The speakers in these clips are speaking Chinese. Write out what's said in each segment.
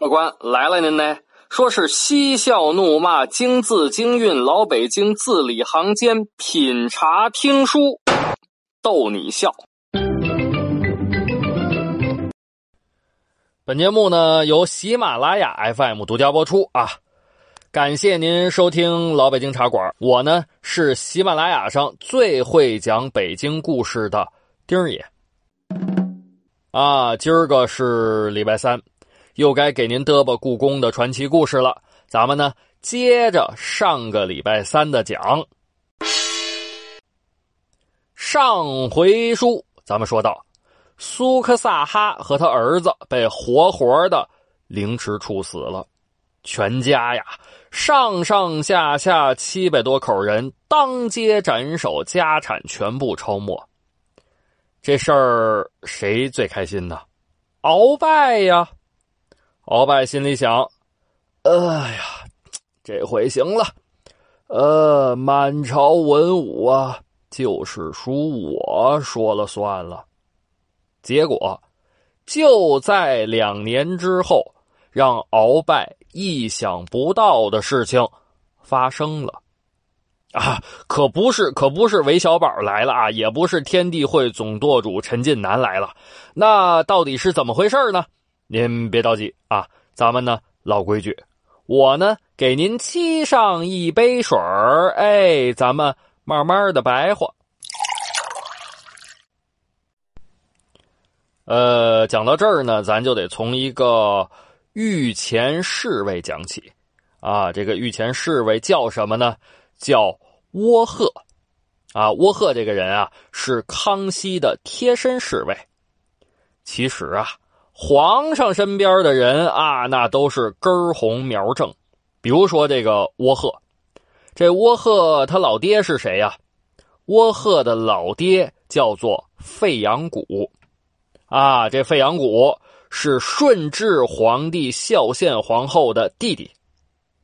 客官来了，您呢？说是嬉笑怒骂，京字京韵，老北京字里行间，品茶听书，逗你笑。本节目呢由喜马拉雅 FM 独家播出啊！感谢您收听老北京茶馆，我呢是喜马拉雅上最会讲北京故事的丁儿爷啊！今儿个是礼拜三。又该给您嘚啵故宫的传奇故事了，咱们呢接着上个礼拜三的讲。上回书咱们说到，苏克萨哈和他儿子被活活的凌迟处死了，全家呀上上下下七百多口人当街斩首，家产全部抄没。这事儿谁最开心呢？鳌拜呀！鳌拜心里想：“哎呀，这回行了，呃，满朝文武啊，就是属我说了算了。”结果就在两年之后，让鳌拜意想不到的事情发生了啊！可不是，可不是韦小宝来了啊，也不是天地会总舵主陈近南来了，那到底是怎么回事呢？您别着急啊，咱们呢老规矩，我呢给您沏上一杯水儿，哎，咱们慢慢的白话。呃，讲到这儿呢，咱就得从一个御前侍卫讲起啊。这个御前侍卫叫什么呢？叫倭贺啊。倭贺这个人啊，是康熙的贴身侍卫。其实啊。皇上身边的人啊，那都是根红苗正。比如说这个倭贺，这倭贺他老爹是谁呀？倭贺的老爹叫做费扬古，啊，这费扬古是顺治皇帝孝献皇后的弟弟，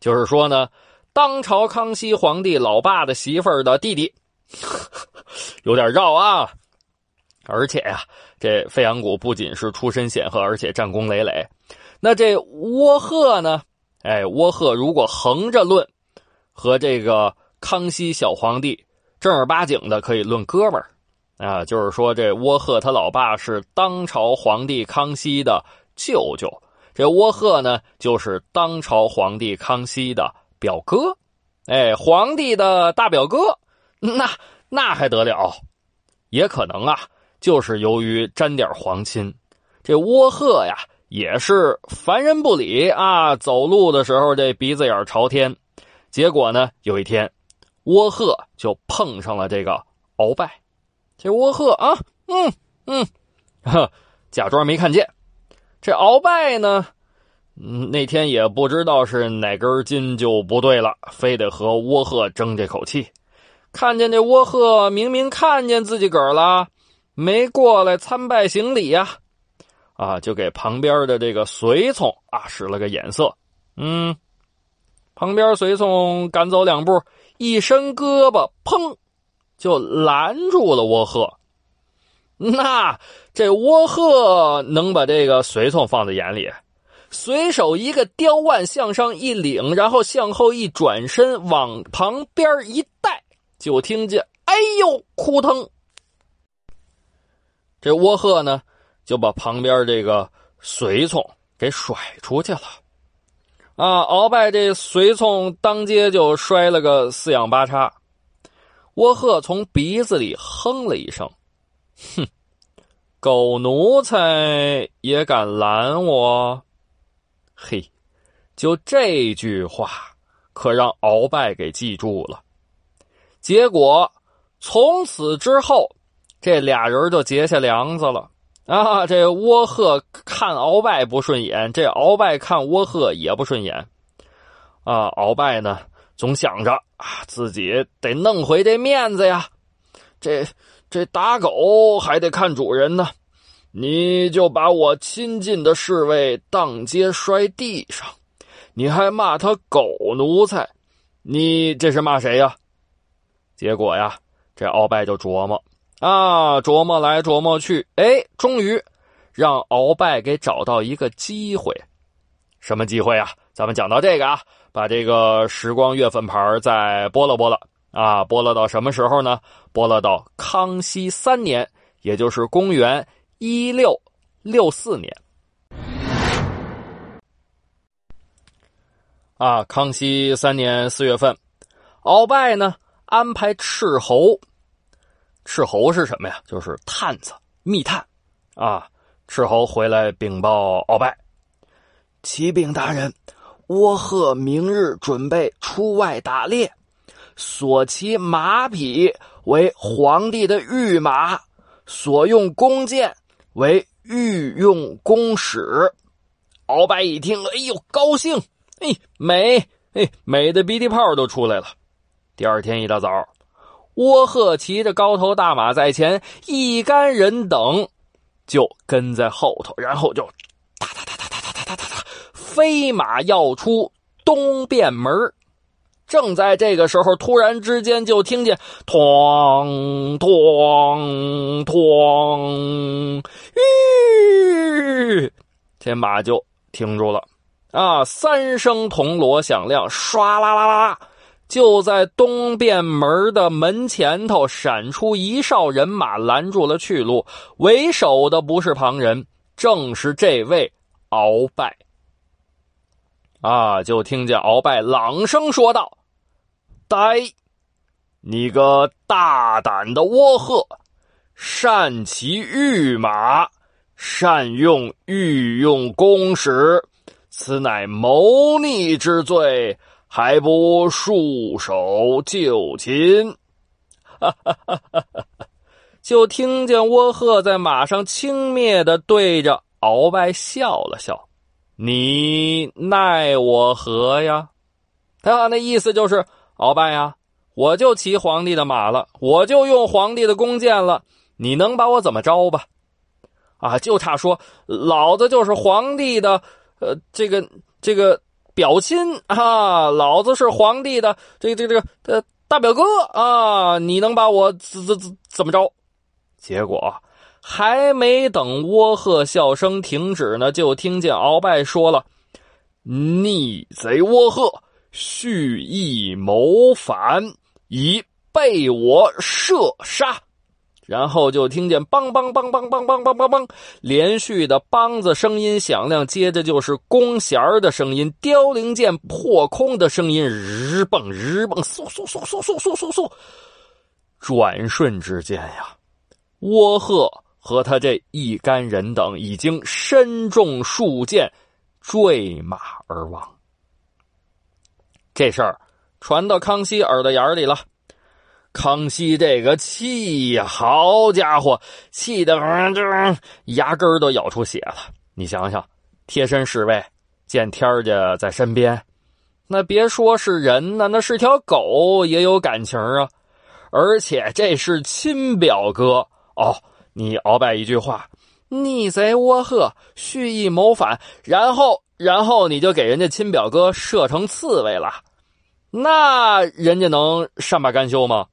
就是说呢，当朝康熙皇帝老爸的媳妇儿的弟弟，有点绕啊。而且呀，这费扬古不仅是出身显赫，而且战功累累。那这倭贺呢？哎，倭贺如果横着论，和这个康熙小皇帝正儿八经的可以论哥们儿啊。就是说，这倭贺他老爸是当朝皇帝康熙的舅舅，这倭贺呢就是当朝皇帝康熙的表哥。哎，皇帝的大表哥，那那还得了？也可能啊。就是由于沾点皇亲，这倭贺呀也是凡人不理啊。走路的时候这鼻子眼朝天，结果呢有一天，倭贺就碰上了这个鳌拜。这倭贺啊，嗯嗯，哈假装没看见。这鳌拜呢，嗯，那天也不知道是哪根筋就不对了，非得和倭贺争这口气。看见这倭贺明明看见自己个儿了。没过来参拜行礼呀，啊，就给旁边的这个随从啊使了个眼色，嗯，旁边随从赶走两步，一伸胳膊，砰，就拦住了倭贺。那这倭贺能把这个随从放在眼里，随手一个雕腕向上一领，然后向后一转身，往旁边一带，就听见“哎呦，扑腾”。这倭贺呢，就把旁边这个随从给甩出去了。啊，鳌拜这随从当街就摔了个四仰八叉。倭贺从鼻子里哼了一声：“哼，狗奴才也敢拦我？”嘿，就这句话可让鳌拜给记住了。结果从此之后。这俩人就结下梁子了啊！这倭贺看鳌拜不顺眼，这鳌拜看倭贺也不顺眼啊！鳌拜呢，总想着啊，自己得弄回这面子呀。这这打狗还得看主人呢，你就把我亲近的侍卫当街摔地上，你还骂他狗奴才，你这是骂谁呀？结果呀，这鳌拜就琢磨。啊，琢磨来琢磨去，哎，终于让鳌拜给找到一个机会。什么机会啊？咱们讲到这个啊，把这个时光月份牌再拨了拨了啊，拨了到什么时候呢？拨了到康熙三年，也就是公元一六六四年。啊，康熙三年四月份，鳌拜呢安排斥候。斥候是什么呀？就是探子、密探。啊，斥候回来禀报鳌拜：“启禀大人，倭贺明日准备出外打猎，所骑马匹为皇帝的御马，所用弓箭为御用弓矢。”鳌拜一听，哎呦，高兴，哎，美，哎，美的鼻涕泡都出来了。第二天一大早，倭贺骑着高头大马在前，一干人等。就跟在后头，然后就哒哒哒哒哒哒哒哒哒哒，飞马要出东便门正在这个时候，突然之间就听见“哐哐哐”，吁，这马就停住了。啊，三声铜锣响亮，唰啦啦啦。就在东便门的门前头闪出一哨人马，拦住了去路。为首的不是旁人，正是这位鳌拜。啊！就听见鳌拜朗声说道：“呆，你个大胆的倭贺，善骑御马，善用御用弓矢，此乃谋逆之罪。”还不束手就擒！哈哈哈哈哈！就听见倭贺在马上轻蔑的对着鳌拜笑了笑：“你奈我何呀？”他那意思就是：“鳌拜呀，我就骑皇帝的马了，我就用皇帝的弓箭了，你能把我怎么着吧？”啊，就差说老子就是皇帝的，呃，这个这个。表亲啊，老子是皇帝的这这这个大表哥啊，你能把我怎怎怎怎么着？结果还没等倭鹤笑声停止呢，就听见鳌拜说了：“逆贼倭鹤，蓄意谋反，已被我射杀。”然后就听见梆梆梆梆梆梆梆梆梆，连续的梆子声音响亮，接着就是弓弦儿的声音，凋零箭破空的声音，日蹦日蹦，嗖嗖嗖嗖嗖嗖嗖嗖。转瞬之间呀，倭贺和他这一干人等已经身中数箭，坠马而亡。这事儿传到康熙耳朵眼里了。康熙这个气呀，好家伙，气的牙根都咬出血了。你想想，贴身侍卫见天儿家在身边，那别说是人呢，那是条狗也有感情啊。而且这是亲表哥哦，你鳌拜一句话，逆贼倭贺，蓄意谋反，然后然后你就给人家亲表哥射成刺猬了，那人家能善罢甘休吗？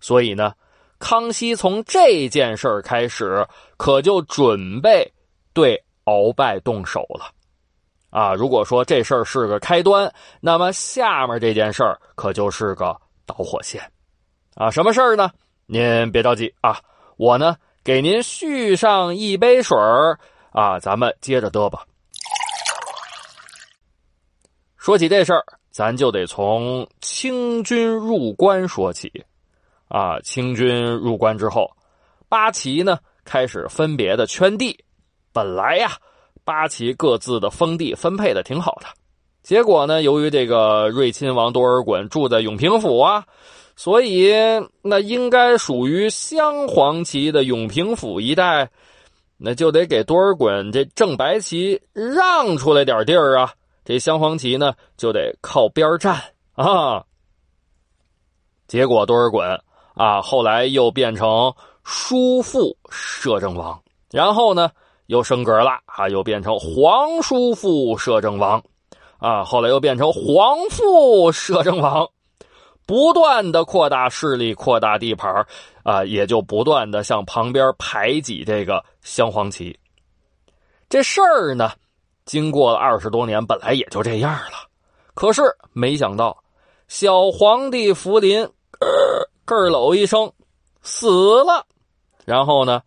所以呢，康熙从这件事儿开始，可就准备对鳌拜动手了。啊，如果说这事儿是个开端，那么下面这件事儿可就是个导火线。啊，什么事儿呢？您别着急啊，我呢给您续上一杯水儿啊，咱们接着嘚吧。说起这事儿，咱就得从清军入关说起。啊，清军入关之后，八旗呢开始分别的圈地。本来呀，八旗各自的封地分配的挺好的。结果呢，由于这个瑞亲王多尔衮住在永平府啊，所以那应该属于镶黄旗的永平府一带，那就得给多尔衮这正白旗让出来点地儿啊。这镶黄旗呢，就得靠边站啊。结果多尔衮。啊，后来又变成叔父摄政王，然后呢又升格了啊，又变成皇叔父摄政王，啊，后来又变成皇父摄政王，不断的扩大势力，扩大地盘啊，也就不断的向旁边排挤这个镶黄旗。这事儿呢，经过了二十多年，本来也就这样了。可是没想到，小皇帝福临咯儿喽一声死了。然后呢，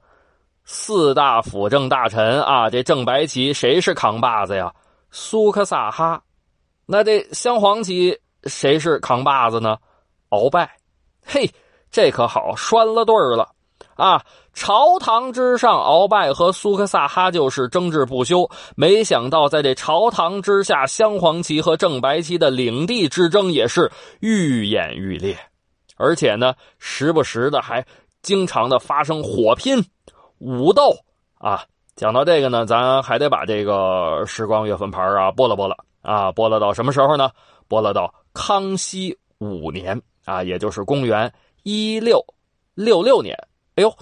四大辅政大臣啊，这正白旗谁是扛把子呀？苏克萨哈。那这镶黄旗谁是扛把子呢？鳌拜。嘿，这可好，拴了对儿了啊！朝堂之上，鳌拜和苏克萨哈就是争执不休。没想到，在这朝堂之下，镶黄旗和正白旗的领地之争也是愈演愈烈，而且呢，时不时的还经常的发生火拼、武斗啊。讲到这个呢，咱还得把这个时光月份牌啊拨了拨了啊，拨了到什么时候呢？拨了到康熙五年啊，也就是公元一六六六年。哎呦！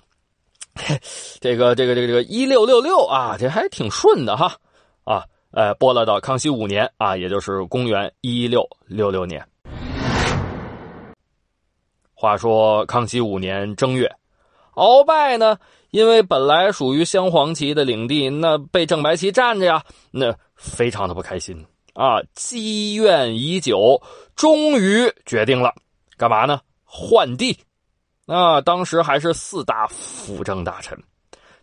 这个这个这个这个一六六六啊，这还挺顺的哈啊，呃，拨了到康熙五年啊，也就是公元一六六六年。话说康熙五年正月，鳌拜呢，因为本来属于镶黄旗的领地，那被正白旗占着呀，那非常的不开心啊，积怨已久，终于决定了干嘛呢？换地。那当时还是四大辅政大臣，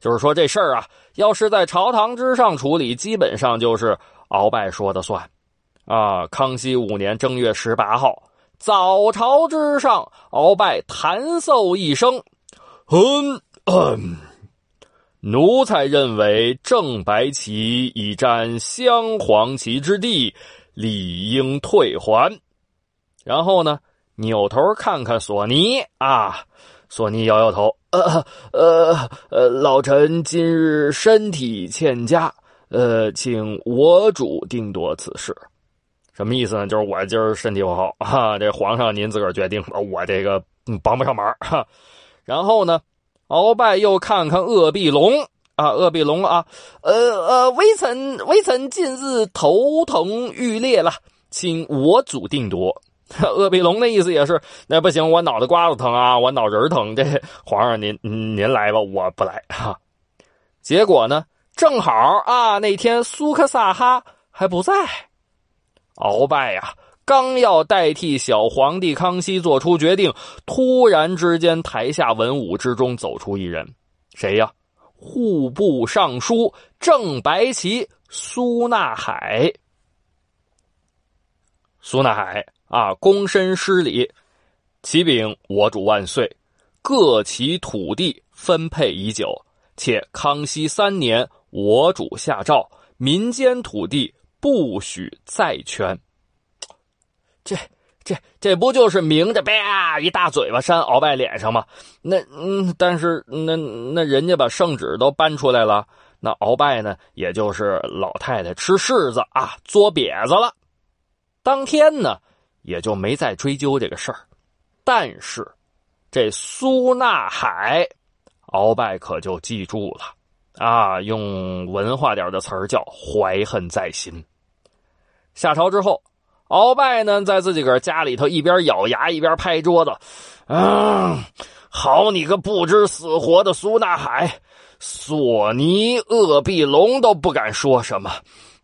就是说这事儿啊，要是在朝堂之上处理，基本上就是鳌拜说的算。啊，康熙五年正月十八号早朝之上，鳌拜弹奏一声：“嗯嗯，奴才认为正白旗已占镶黄旗之地，理应退还。”然后呢？扭头看看索尼啊，索尼摇摇头，呃呃呃，老臣今日身体欠佳，呃，请我主定夺此事。什么意思呢？就是我今儿身体不好 啊，这皇上您自个儿决定，我这个帮不上忙哈。然后呢，鳌拜又看看鄂必龙啊，鄂必龙啊，呃呃，微臣微臣近日头疼欲裂了，请我主定夺。鄂必龙的意思也是，那不行，我脑袋瓜子疼啊，我脑仁疼。这皇上您您来吧，我不来哈。结果呢，正好啊，那天苏克萨哈还不在，鳌拜呀，刚要代替小皇帝康熙做出决定，突然之间，台下文武之中走出一人，谁呀？户部尚书正白旗苏纳海。苏纳海。啊！躬身施礼，启禀我主万岁。各旗土地分配已久，且康熙三年，我主下诏，民间土地不许再圈。这、这、这不就是明着啪一大嘴巴扇鳌拜脸上吗？那嗯，但是那那人家把圣旨都搬出来了，那鳌拜呢，也就是老太太吃柿子啊，作瘪子了。当天呢。也就没再追究这个事儿，但是这苏纳海，鳌拜可就记住了啊！用文化点的词儿叫怀恨在心。下朝之后，鳌拜呢在自己个家里头一边咬牙一边拍桌子：“啊，好你个不知死活的苏纳海，索尼、鄂必龙都不敢说什么。”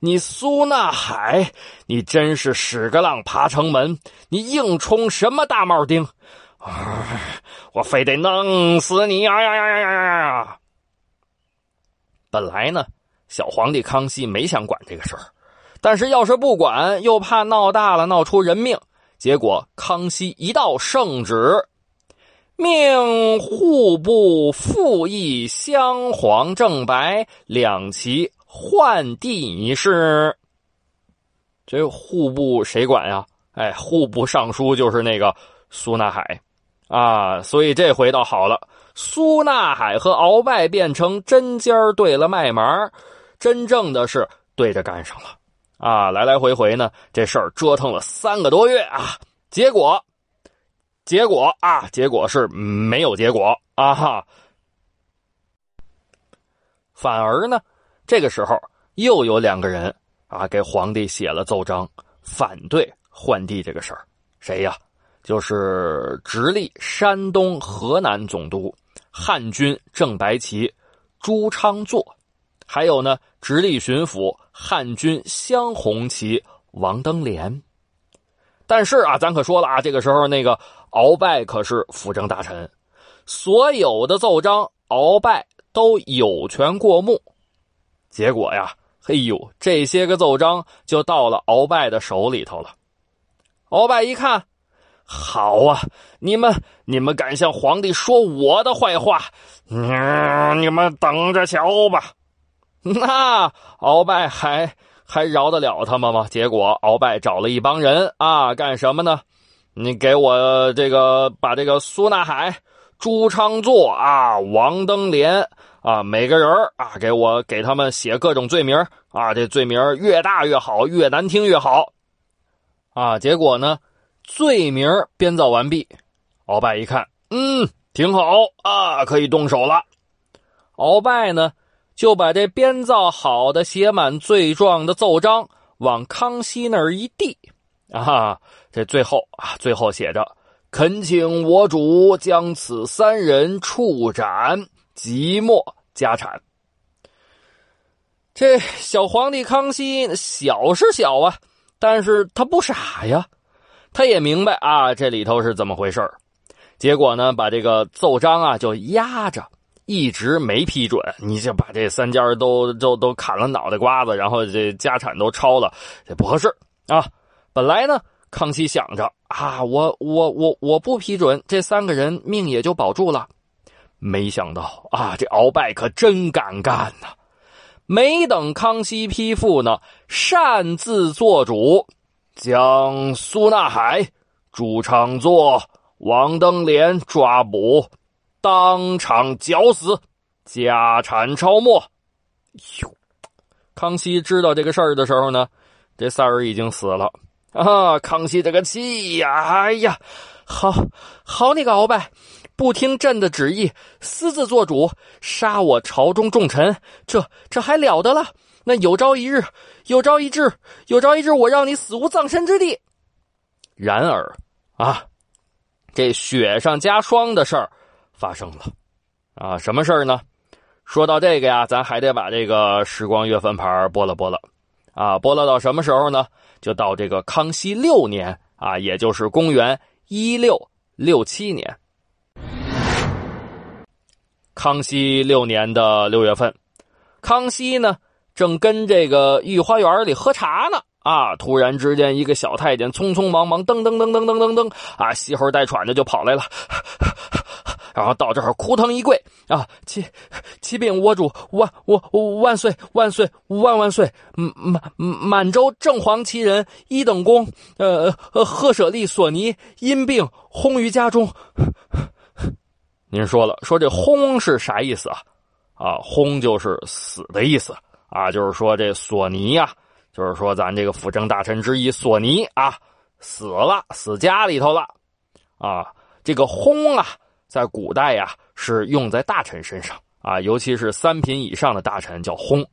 你苏纳海，你真是屎个浪爬城门！你硬冲什么大帽钉？啊我非得弄死你！呀呀呀呀呀呀！本来呢，小皇帝康熙没想管这个事儿，但是要是不管，又怕闹大了闹出人命。结果康熙一道圣旨，命户部复议镶黄正白两旗。换地一事，这户部谁管呀？哎，户部尚书就是那个苏纳海啊，所以这回倒好了，苏纳海和鳌拜变成针尖对了麦芒，真正的是对着干上了啊！来来回回呢，这事儿折腾了三个多月啊，结果，结果啊，结果是没有结果啊，哈，反而呢。这个时候，又有两个人啊，给皇帝写了奏章，反对换地这个事儿。谁呀？就是直隶山东、河南总督、汉军正白旗朱昌作，还有呢，直隶巡抚汉军镶红旗王登联。但是啊，咱可说了啊，这个时候那个鳌拜可是辅政大臣，所有的奏章鳌拜都有权过目。结果呀，嘿呦，这些个奏章就到了鳌拜的手里头了。鳌拜一看，好啊，你们你们敢向皇帝说我的坏话？嗯，你们等着瞧吧。那鳌拜还还饶得了他们吗？结果鳌拜找了一帮人啊，干什么呢？你给我这个把这个苏纳海、朱昌作啊、王登联啊，每个人啊，给我给他们写各种罪名啊，这罪名越大越好，越难听越好啊。结果呢，罪名编造完毕，鳌拜一看，嗯，挺好啊，可以动手了。鳌拜呢？就把这编造好的、写满罪状的奏章往康熙那儿一递，啊，这最后啊，最后写着：“恳请我主将此三人处斩，即没家产。”这小皇帝康熙小是小啊，但是他不傻呀，他也明白啊，这里头是怎么回事结果呢，把这个奏章啊就压着。一直没批准，你就把这三家都都都砍了脑袋瓜子，然后这家产都抄了，这不合适啊！本来呢，康熙想着啊，我我我我不批准，这三个人命也就保住了。没想到啊，这鳌拜可真敢干呐！没等康熙批复呢，擅自做主，将苏纳海、朱昌作、王登联抓捕。当场绞死，家产抄没。哟，康熙知道这个事儿的时候呢，这仨人已经死了啊！康熙这个气呀，哎呀，好好你个鳌拜，不听朕的旨意，私自做主杀我朝中重臣，这这还了得了？那有朝一日，有朝一日，有朝一日，我让你死无葬身之地。然而啊，这雪上加霜的事儿。发生了，啊，什么事儿呢？说到这个呀，咱还得把这个时光月份牌拨了拨了，啊，拨了到什么时候呢？就到这个康熙六年啊，也就是公元一六六七年。康熙六年的六月份，康熙呢正跟这个御花园里喝茶呢。啊！突然之间，一个小太监匆匆忙忙，噔噔噔噔噔噔噔，啊，吸喉带喘的就跑来了，然后到这儿扑腾一跪，啊，启启禀我主，万我万岁万岁万万岁！满满满洲正黄旗人一等功，呃，赫舍利索尼因病薨于家中。您说了，说这薨是啥意思啊？啊，薨就是死的意思啊，就是说这索尼呀。就是说，咱这个辅政大臣之一索尼啊，死了，死家里头了，啊，这个薨啊，在古代呀是用在大臣身上啊，尤其是三品以上的大臣叫薨，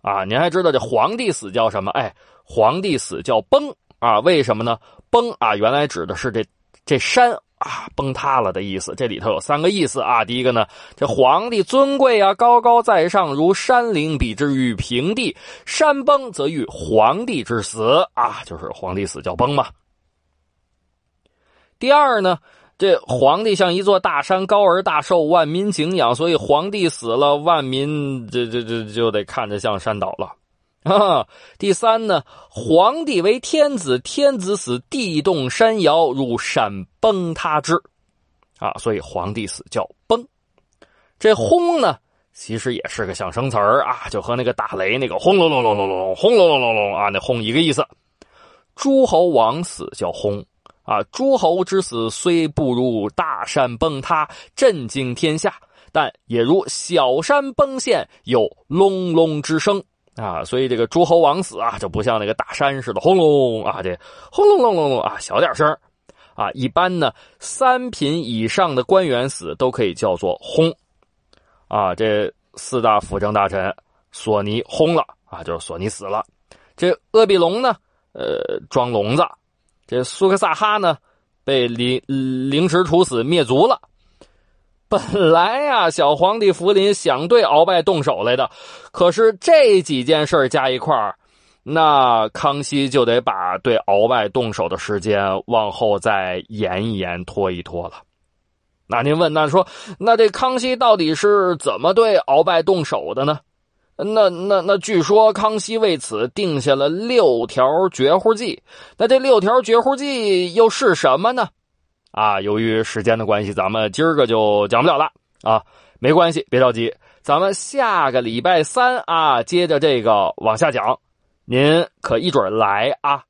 啊，您还知道这皇帝死叫什么？哎，皇帝死叫崩啊，为什么呢？崩啊，原来指的是这这山。啊，崩塌了的意思。这里头有三个意思啊。第一个呢，这皇帝尊贵啊，高高在上，如山陵，比之于平地。山崩则遇皇帝之死啊，就是皇帝死叫崩嘛。第二呢，这皇帝像一座大山，高而大，受万民敬仰，所以皇帝死了，万民这这这就得看着像山倒了。啊，第三呢，皇帝为天子，天子死，地动山摇，如山崩塌之，啊，所以皇帝死叫崩。这轰呢，其实也是个象声词儿啊，就和那个打雷那个轰隆隆隆隆隆轰隆隆隆隆啊，那轰一个意思。诸侯王死叫轰啊，诸侯之死虽不如大山崩塌震惊天下，但也如小山崩陷有隆隆之声。啊，所以这个诸侯王死啊，就不像那个大山似的轰隆啊，这轰隆隆隆隆啊，小点声啊。一般呢，三品以上的官员死都可以叫做轰啊。这四大辅政大臣，索尼轰了啊，就是索尼死了。这鄂必隆呢，呃，装聋子。这苏克萨哈呢，被凌凌迟处死灭族了。本来呀，小皇帝福临想对鳌拜动手来的，可是这几件事加一块，那康熙就得把对鳌拜动手的时间往后再延一延、拖一拖了。那您问，那说，那这康熙到底是怎么对鳌拜动手的呢？那那那，据说康熙为此定下了六条绝户计。那这六条绝户计又是什么呢？啊，由于时间的关系，咱们今儿个就讲不了了啊。没关系，别着急，咱们下个礼拜三啊，接着这个往下讲，您可一准来啊。